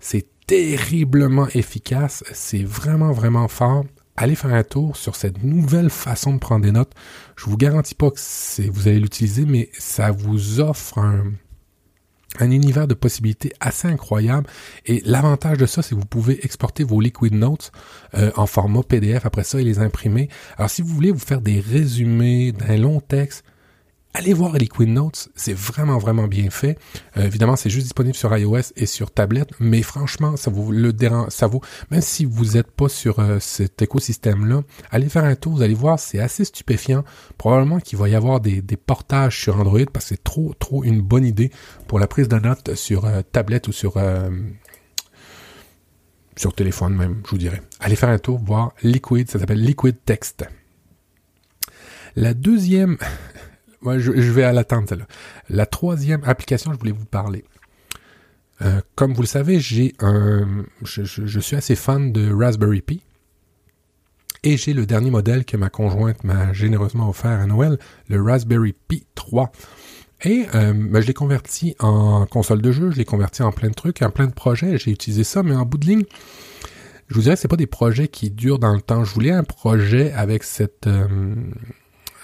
Speaker 1: C'est terriblement efficace. C'est vraiment, vraiment fort. Allez faire un tour sur cette nouvelle façon de prendre des notes. Je vous garantis pas que vous allez l'utiliser, mais ça vous offre un, un univers de possibilités assez incroyable. Et l'avantage de ça, c'est que vous pouvez exporter vos Liquid Notes euh, en format PDF après ça et les imprimer. Alors si vous voulez vous faire des résumés d'un long texte, allez voir Liquid Notes, c'est vraiment vraiment bien fait. Euh, évidemment, c'est juste disponible sur iOS et sur tablette, mais franchement, ça vous le dérange, ça vaut même si vous n'êtes pas sur euh, cet écosystème-là, allez faire un tour, vous allez voir, c'est assez stupéfiant. Probablement qu'il va y avoir des, portages sur Android parce que c'est trop trop une bonne idée pour la prise de notes sur euh, tablette ou sur sur téléphone même, je vous dirais. Allez faire un tour, voir Liquid, ça s'appelle Liquid Text. La deuxième, Ouais, je, vais à l'attente, La troisième application, je voulais vous parler. Euh, comme vous le savez, j'ai un, je, suis assez fan de Raspberry Pi. Et j'ai le dernier modèle que ma conjointe m'a généreusement offert à Noël, le Raspberry Pi 3. Et euh, ben, je l'ai converti en console de jeu, je l'ai converti en plein de trucs, en plein de projets. J'ai utilisé ça, mais en bout de ligne, je vous dirais que c'est pas des projets qui durent dans le temps. Je voulais un projet avec cette, euh,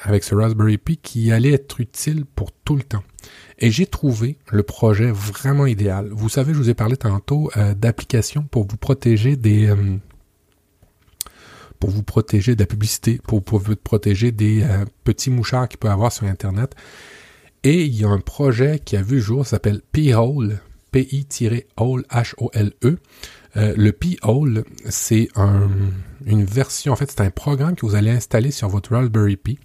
Speaker 1: avec ce Raspberry Pi qui allait être utile pour tout le temps. Et j'ai trouvé le projet vraiment idéal. Vous savez, je vous ai parlé tantôt euh, d'applications pour vous protéger des euh, pour vous protéger de la publicité, pour, vous protéger des euh, petits mouchards qu'il peut avoir sur Internet. Et il y a un projet qui a vu le jour, s'appelle P-Hole, P-I-Hole, H-O-L-E. le P-Hole, c'est un, une version, en fait, c'est un programme que vous allez installer sur votre Raspberry Pi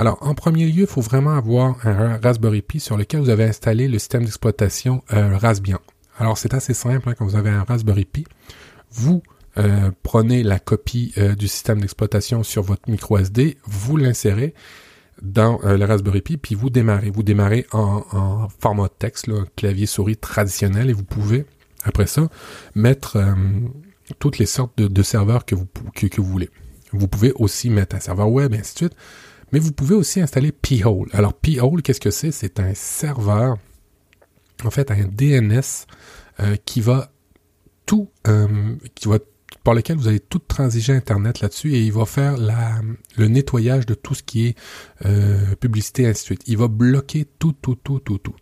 Speaker 1: alors, en premier lieu, il faut vraiment avoir un Raspberry Pi sur lequel vous avez installé le système d'exploitation euh, Raspbian. Alors, c'est assez simple hein, quand vous avez un Raspberry Pi. Vous euh, prenez la copie euh, du système d'exploitation sur votre micro SD, vous l'insérez dans le Raspberry Pi, puis vous démarrez. Vous démarrez en, format texte, clavier souris traditionnel, et vous pouvez, après ça, mettre toutes les sortes de, serveurs que vous, que vous voulez. Vous pouvez aussi mettre un serveur web, et ainsi de suite. Mais vous pouvez aussi installer P-Hole. Alors P-Hole, qu'est-ce que c'est? C'est un serveur, en fait un DNS euh, qui va tout, euh, qui va par lequel vous allez tout transiger Internet là-dessus et il va faire la, le nettoyage de tout ce qui est euh, publicité ainsi de suite. Il va bloquer tout, tout, tout, tout, tout.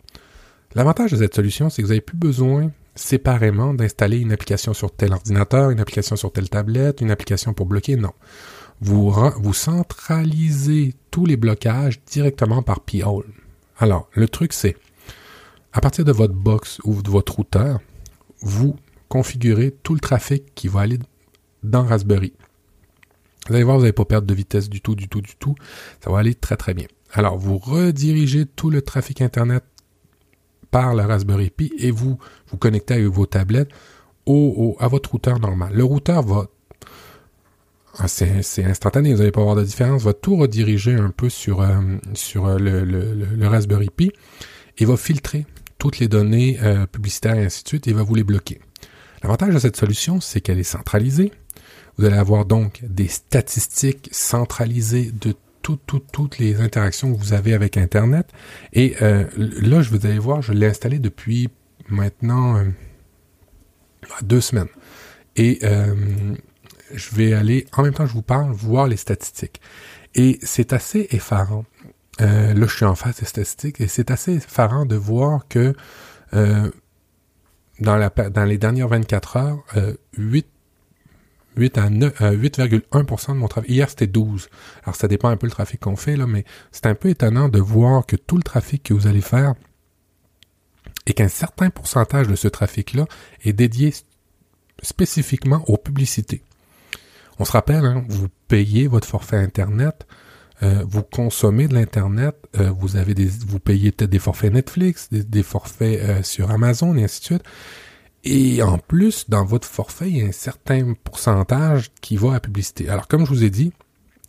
Speaker 1: L'avantage de cette solution, c'est que vous n'avez plus besoin séparément d'installer une application sur tel ordinateur, une application sur telle tablette, une application pour bloquer. Non vous, vous centralisez tous les blocages directement par P-Hole. Alors, le truc c'est, à partir de votre box ou de votre routeur, vous configurez tout le trafic qui va aller dans Raspberry. Vous allez voir, vous n'allez pas perdre de vitesse du tout, du tout, du tout. Ça va aller très très bien. Alors, vous redirigez tout le trafic Internet par la Raspberry Pi et vous vous connectez avec vos tablettes au, à votre routeur normal. Le routeur va c'est instantané, vous n'allez pas voir de différence. Va tout rediriger un peu sur, euh, sur euh, le, le, Raspberry Pi et va filtrer toutes les données euh, publicitaires et ainsi de suite et va vous les bloquer. L'avantage de cette solution, c'est qu'elle est centralisée. Vous allez avoir donc des statistiques centralisées de toutes, toutes, toutes les interactions que vous avez avec Internet. Et là, je vous allez voir, je l'ai installé depuis maintenant deux semaines. Et je vais aller, en même temps que je vous parle, voir les statistiques. Et c'est assez effarant. Euh, là, je suis en face des statistiques et c'est assez effarant de voir que euh, dans, les dernières 24 heures, euh, 8 8 à 8,1% de mon trafic. Hier, c'était 12. Alors, ça dépend un peu le trafic qu'on fait, là, mais c'est un peu étonnant de voir que tout le trafic que vous allez faire et qu'un certain pourcentage de ce trafic-là est dédié spécifiquement aux publicités. On se rappelle, hein, vous payez votre forfait Internet, euh, vous consommez de l'Internet, euh, vous avez des, vous payez peut-être des forfaits Netflix, des, forfaits euh, sur Amazon et ainsi de suite. Et en plus, dans votre forfait, il y a un certain pourcentage qui va à publicité. Alors, comme je vous ai dit,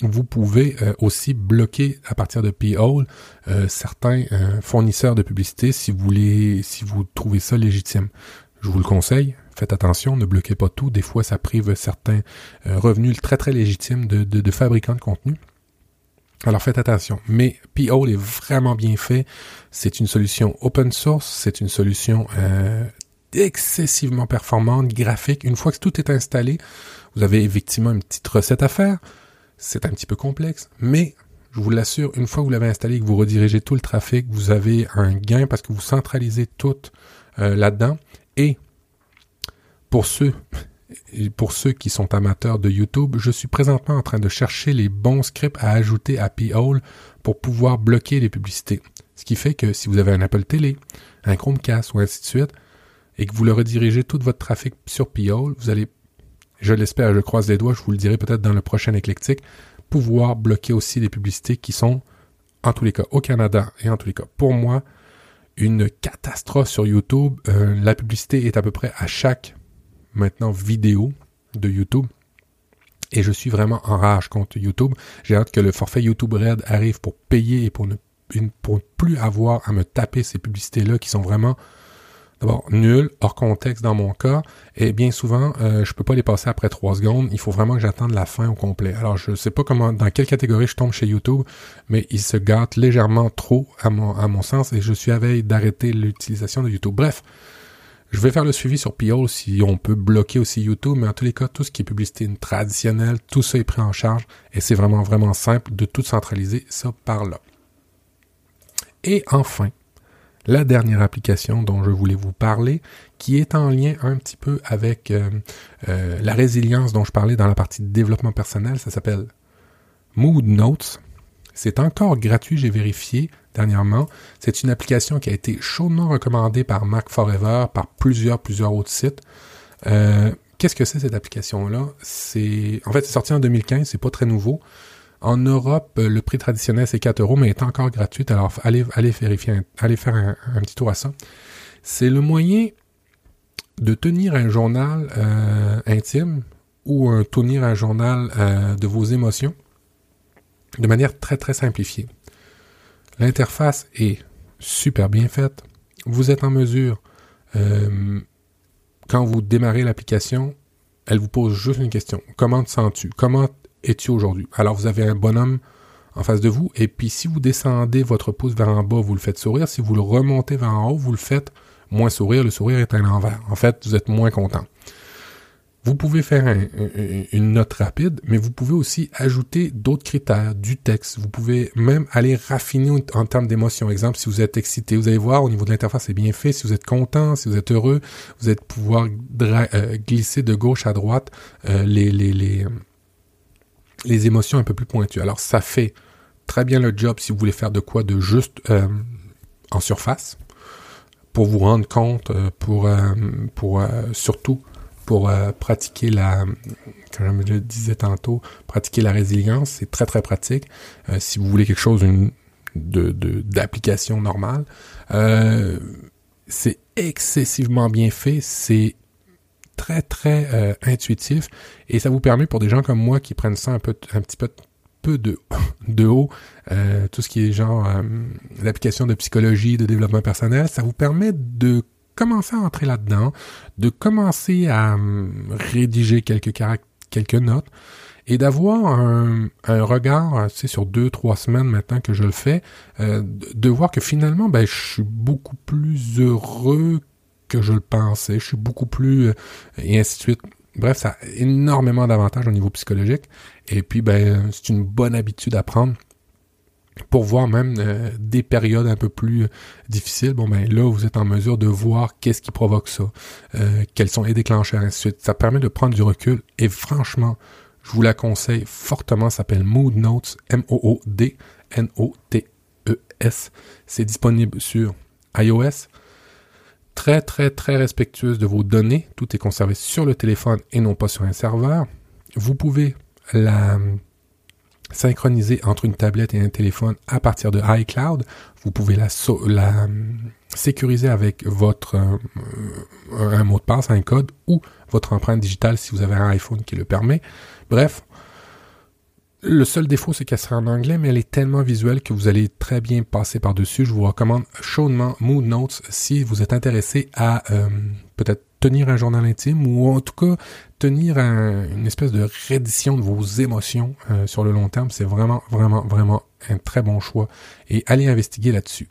Speaker 1: vous pouvez aussi bloquer à partir de P-Hole certains fournisseurs de publicité si vous voulez, si vous trouvez ça légitime. Je vous le conseille. Faites attention, ne bloquez pas tout. Des fois, ça prive certains revenus très très légitimes de, fabricants de contenu. Alors faites attention. Mais P-Hole est vraiment bien fait. C'est une solution open source, c'est une solution euh, excessivement performante, graphique. Une fois que tout est installé, vous avez effectivement une petite recette à faire. C'est un petit peu complexe, mais je vous l'assure, une fois que vous l'avez installé que vous redirigez tout le trafic, vous avez un gain parce que vous centralisez tout euh, là-dedans. Et pour ceux pour ceux qui sont amateurs de YouTube, je suis présentement en train de chercher les bons scripts à ajouter à P-Hole pour pouvoir bloquer les publicités. Ce qui fait que si vous avez un Apple Télé, un Chromecast ou ainsi de suite, et que vous le redirigez tout votre trafic sur P-Hole, vous allez, je l'espère, je croise les doigts, je vous le dirai peut-être dans le prochain éclectique, pouvoir bloquer aussi les publicités qui sont, en tous les cas, au Canada et en tous les cas, pour moi, une catastrophe sur YouTube. Euh, la publicité est à peu près à chaque maintenant vidéo de YouTube. Et je suis vraiment en rage contre YouTube. J'ai hâte que le forfait YouTube Red arrive pour payer et pour ne plus avoir à me taper ces publicités-là qui sont vraiment d'abord nulles, hors contexte dans mon cas, et bien souvent, euh, je peux pas les passer après trois secondes. Il faut vraiment que j'attende la fin au complet. Alors, je sais pas comment, dans quelle catégorie je tombe chez YouTube, mais il se gâte légèrement trop à mon, à mon sens, et je suis à veille d'arrêter l'utilisation de YouTube. Bref, je vais faire le suivi sur PO si on peut bloquer aussi YouTube, mais en tous les cas, tout ce qui est publicité traditionnelle, tout ça est pris en charge et c'est vraiment, vraiment simple de tout centraliser ça par là. Et enfin, la dernière application dont je voulais vous parler, qui est en lien un petit peu avec euh, euh, la résilience dont je parlais dans la partie développement personnel, ça s'appelle Mood Notes. C'est encore gratuit, j'ai vérifié dernièrement. C'est une application qui a été chaudement recommandée par Mac Forever, par plusieurs, plusieurs autres sites. Euh, qu'est-ce que c'est cette application-là? C'est, en fait, c'est sorti en 2015, c'est pas très nouveau. En Europe, le prix traditionnel c'est 4 euros, mais est encore gratuit. Alors, allez, allez vérifier, allez faire un, petit tour à ça. C'est le moyen de tenir un journal euh, intime ou tenir un journal euh, de vos émotions de manière très très simplifiée. L'interface est super bien faite. Vous êtes en mesure, euh, quand vous démarrez l'application, elle vous pose juste une question. Comment te sens-tu? Comment es-tu aujourd'hui? Alors vous avez un bonhomme en face de vous, et puis si vous descendez votre pouce vers en bas, vous le faites sourire. Si vous le remontez vers en haut, vous le faites moins sourire. Le sourire est à l'envers. En fait, vous êtes moins content. Vous pouvez faire une note rapide, mais vous pouvez aussi ajouter d'autres critères, du texte. Vous pouvez même aller raffiner en, termes d'émotion. Exemple, si vous êtes excité, vous allez voir au niveau de l'interface, c'est bien fait. Si vous êtes content, si vous êtes heureux, vous allez pouvoir euh, glisser de gauche à droite euh, les, les, les, les émotions un peu plus pointues. Alors, ça fait très bien le job si vous voulez faire de quoi de juste euh, en surface pour vous rendre compte, pour, pour surtout pour euh, pratiquer la, comme je le disais tantôt, pratiquer la résilience, c'est très très pratique. Euh, si vous voulez quelque chose d'application normale, euh, c'est excessivement bien fait, c'est très très intuitif et ça vous permet pour des gens comme moi qui prennent ça un peu un petit peu peu de, de haut, tout ce qui est genre l'application de psychologie, de développement personnel, ça vous permet de commencer à entrer là-dedans, de commencer à hum, rédiger quelques quelques notes et d'avoir un, un, regard, tu sur deux, trois semaines maintenant que je le fais, euh, de voir que finalement, ben, je suis beaucoup plus heureux que je le pensais, je suis beaucoup plus, euh, et ainsi de suite. Bref, ça a énormément d'avantages au niveau psychologique. Et puis, ben, c'est une bonne habitude à prendre pour voir même euh, des périodes un peu plus euh, difficiles, bon ben là vous êtes en mesure de voir qu'est-ce qui provoque ça, euh, quels sont les déclencheurs, ainsi de suite. Ça permet de prendre du recul et franchement, je vous la conseille fortement, ça s'appelle Mood Notes, M-O-O-D, N-O-T-E-S. C'est disponible sur iOS, très très très respectueuse de vos données. Tout est conservé sur le téléphone et non pas sur un serveur. Vous pouvez la synchroniser entre une tablette et un téléphone à partir de iCloud. Vous pouvez la, la sécuriser avec votre euh, un mot de passe, un code ou votre empreinte digitale si vous avez un iPhone qui le permet. Bref, le seul défaut, c'est qu'elle sera en anglais, mais elle est tellement visuelle que vous allez très bien passer par-dessus. Je vous recommande chaudement Mood Notes si vous êtes intéressé à euh, peut-être tenir un journal intime ou en tout cas tenir une espèce de réédition de vos émotions euh, sur le long terme. C'est vraiment, vraiment, vraiment un très bon choix. Et allez investiguer là-dessus.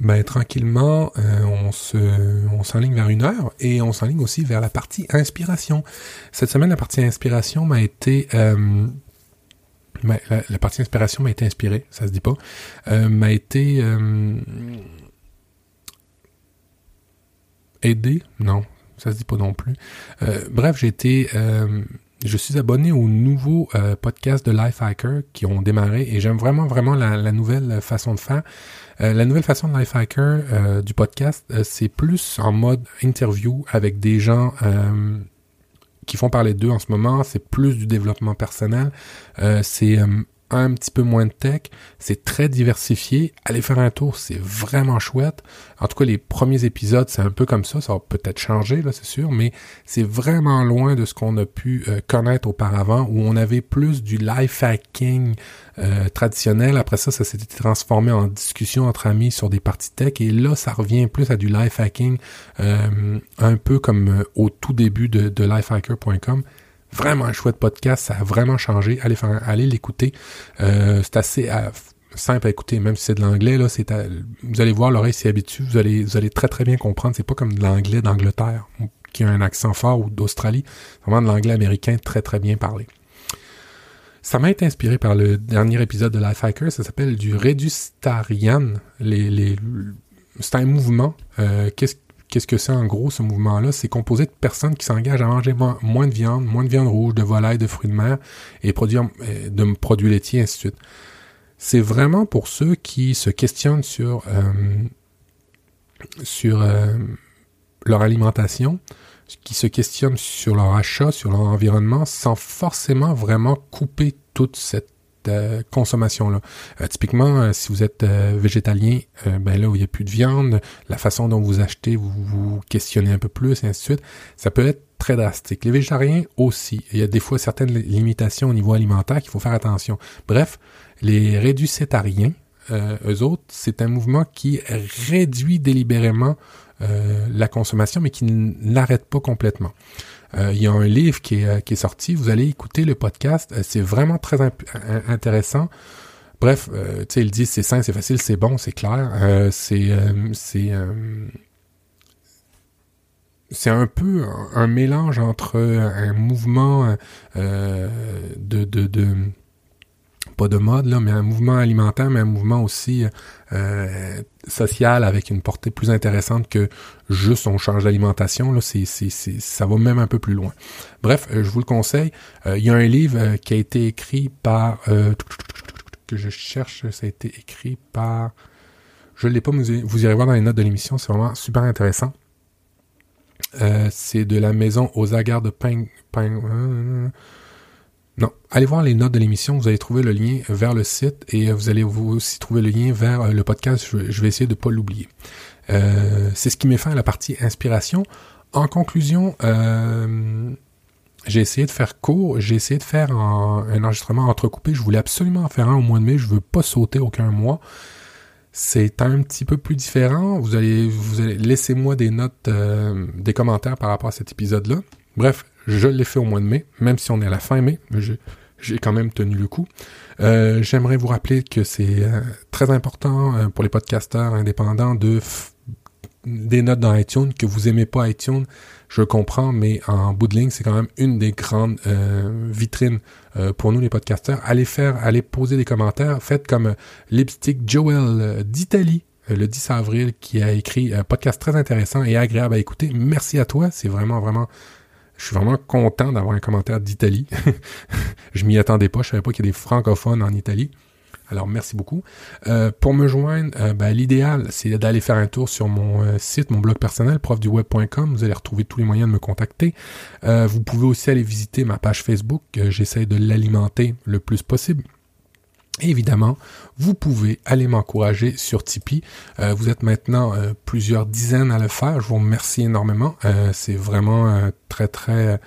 Speaker 1: Ben, tranquillement, euh, on se, on s'enligne vers une heure et on s'enligne aussi vers la partie inspiration. Cette semaine, la partie inspiration m'a été la, partie inspiration m'a été inspirée, ça se dit pas, euh, m'a été euh, aidé, non, ça se dit pas non plus. Euh, bref, j'ai été, je suis abonné au nouveau podcast de Lifehacker qui ont démarré et j'aime vraiment vraiment la, la, nouvelle façon de faire. la nouvelle façon de Lifehacker du podcast, c'est plus en mode interview avec des gens qui font parler d'eux en ce moment, c'est plus du développement personnel. Euh, c'est euh, un petit peu moins de tech, c'est très diversifié. Allez faire un tour, c'est vraiment chouette. En tout cas, les premiers épisodes, c'est un peu comme ça, ça va peut-être changer, là, c'est sûr, mais c'est vraiment loin de ce qu'on a pu euh, connaître auparavant, où on avait plus du life hacking euh, traditionnel. Après ça, ça s'était transformé en discussion entre amis sur des parties tech, et là, ça revient plus à du life hacking, euh, un peu comme au tout début de, de lifehacker.com Vraiment un chouette podcast, ça a vraiment changé. Allez allez l'écouter. Euh, c'est assez euh, simple à écouter, même si c'est de l'anglais. Là, c'est vous allez voir, l'oreille s'y habitue. Vous allez, vous allez très très bien comprendre. C'est pas comme de l'anglais d'Angleterre qui a un accent fort ou d'Australie. Vraiment de l'anglais américain très très bien parlé. Ça m'a été inspiré par le dernier épisode de Lifehacker. Ça s'appelle du Redustarian. Les, les, c'est un mouvement. Euh, qu'est-ce Qu'est-ce que c'est en gros ce mouvement-là? C'est composé de personnes qui s'engagent à manger moins de viande, moins de viande rouge, de volaille, de fruits de mer et euh, de produits laitiers, ainsi de suite. C'est vraiment pour ceux qui se questionnent sur, euh, sur euh, leur alimentation, qui se questionnent sur leur achat, sur leur environnement, sans forcément vraiment couper toute cette consommation-là. Euh, typiquement, euh, si vous êtes euh, végétalien, ben là où il n'y a plus de viande, la façon dont vous achetez, vous vous questionnez un peu plus, et ainsi de suite. Ça peut être très drastique. Les végétariens aussi. Il y a des fois certaines limitations au niveau alimentaire qu'il faut faire attention. Bref, les réducétariens, euh, eux autres, c'est un mouvement qui réduit délibérément la consommation, mais qui n'arrête pas complètement. Euh, il y a un livre qui est, euh, qui est sorti. Vous allez écouter le podcast. Euh, c'est vraiment très intéressant. Bref, tu sais, il dit c'est sain, c'est facile, c'est bon, c'est clair. c'est c'est c'est un peu un, mélange entre un mouvement de, de, de pas de mode, là, mais un mouvement alimentaire, mais un mouvement aussi euh, social avec une portée plus intéressante que juste on change d'alimentation. Là, c'est, c'est, ça va même un peu plus loin. Bref, euh, je vous le conseille. Euh, il y a un livre qui a été écrit par que je cherche, ça a été écrit par je ne l'ai pas, vous irez voir dans les notes de l'émission, c'est vraiment super intéressant. c'est de la maison aux agarres de pain, pain non. Allez voir les notes de l'émission, vous allez trouver le lien vers le site et vous allez vous aussi trouver le lien vers euh, le podcast. Je, vais essayer de ne pas l'oublier. Euh, c'est ce qui met fin à la partie inspiration. En conclusion, euh, j'ai essayé de faire court, j'ai essayé de faire un, enregistrement entrecoupé. Je voulais absolument en faire un au mois de mai, je veux pas sauter aucun mois. C'est un petit peu plus différent. Vous allez, vous allez laissez-moi des notes, des commentaires par rapport à cet épisode-là. Bref, je l'ai fait au mois de mai, même si on est à la fin mai, j'ai quand même tenu le coup. Euh, j'aimerais vous rappeler que c'est euh, très important euh, pour les podcasteurs indépendants de des notes dans iTunes, que vous aimez pas iTunes, je comprends, mais en bout de ligne, c'est quand même une des grandes vitrines pour nous les podcasteurs. Allez faire, allez poser des commentaires. Faites comme Lipstick Joel d'Italie le 10 avril qui a écrit un podcast très intéressant et agréable à écouter. Merci à toi, c'est vraiment vraiment je suis vraiment content d'avoir un commentaire d'Italie. je m'y attendais pas, je savais pas qu'il y a des francophones en Italie. Alors merci beaucoup. Euh, pour me joindre, euh, ben, l'idéal, c'est d'aller faire un tour sur mon euh, site, mon blog personnel, profduweb.com. Vous allez retrouver tous les moyens de me contacter. vous pouvez aussi aller visiter ma page Facebook. J'essaie de l'alimenter le plus possible. Évidemment, vous pouvez aller m'encourager sur Tipeee. vous êtes maintenant plusieurs dizaines à le faire. Je vous remercie énormément. c'est vraiment très très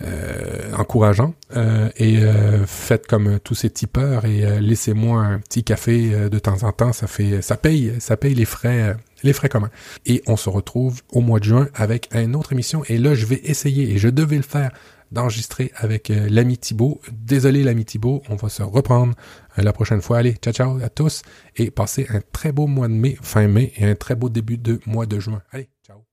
Speaker 1: euh, encourageant. Euh, et euh, faites comme tous ces tipeurs et laissez-moi un petit café de temps en temps. Ça fait, ça paye, ça paye les frais, les frais communs. Et on se retrouve au mois de juin avec une autre émission. Et là, je vais essayer et je devais le faire d'enregistrer avec euh, l'ami Thibaut. Désolé l'ami Thibaut, on va se reprendre euh, la prochaine fois. Allez, ciao ciao à tous et passez un très beau mois de mai, fin mai et un très beau début de mois de juin. Allez, ciao.